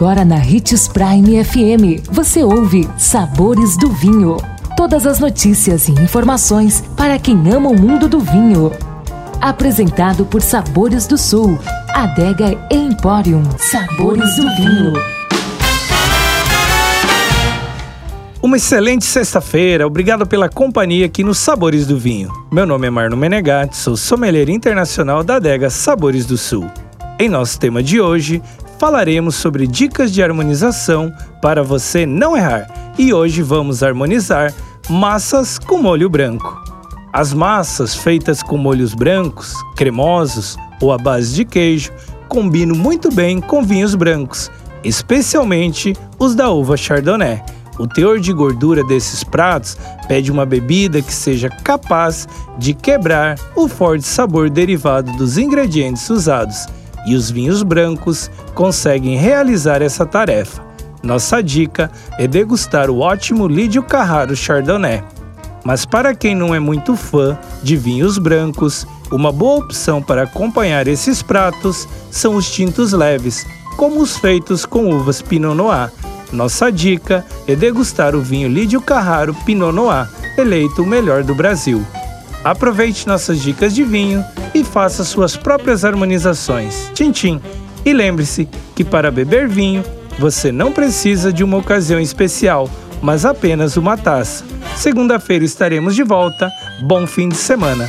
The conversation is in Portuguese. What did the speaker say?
Agora na Ritz Prime FM, você ouve Sabores do Vinho. Todas as notícias e informações para quem ama o mundo do vinho. Apresentado por Sabores do Sul, Adega Emporium. Sabores do Vinho. Uma excelente sexta-feira, obrigado pela companhia aqui nos Sabores do Vinho. Meu nome é Marno Menegatti, sou sommelier internacional da adega Sabores do Sul. Em nosso tema de hoje, falaremos sobre dicas de harmonização para você não errar. E hoje vamos harmonizar massas com molho branco. As massas feitas com molhos brancos, cremosos ou à base de queijo combinam muito bem com vinhos brancos, especialmente os da uva Chardonnay. O teor de gordura desses pratos pede uma bebida que seja capaz de quebrar o forte sabor derivado dos ingredientes usados e os vinhos brancos conseguem realizar essa tarefa. Nossa dica é degustar o ótimo Lídio Carraro Chardonnay. Mas para quem não é muito fã de vinhos brancos, uma boa opção para acompanhar esses pratos são os tintos leves, como os feitos com uvas Pinot Noir. Nossa dica é degustar o vinho Lídio Carraro Pinot Noir, eleito o melhor do Brasil. Aproveite nossas dicas de vinho e faça suas próprias harmonizações. Tchim. E lembre-se que para beber vinho, você não precisa de uma ocasião especial, mas apenas uma taça. Segunda-feira estaremos de volta. Bom fim de semana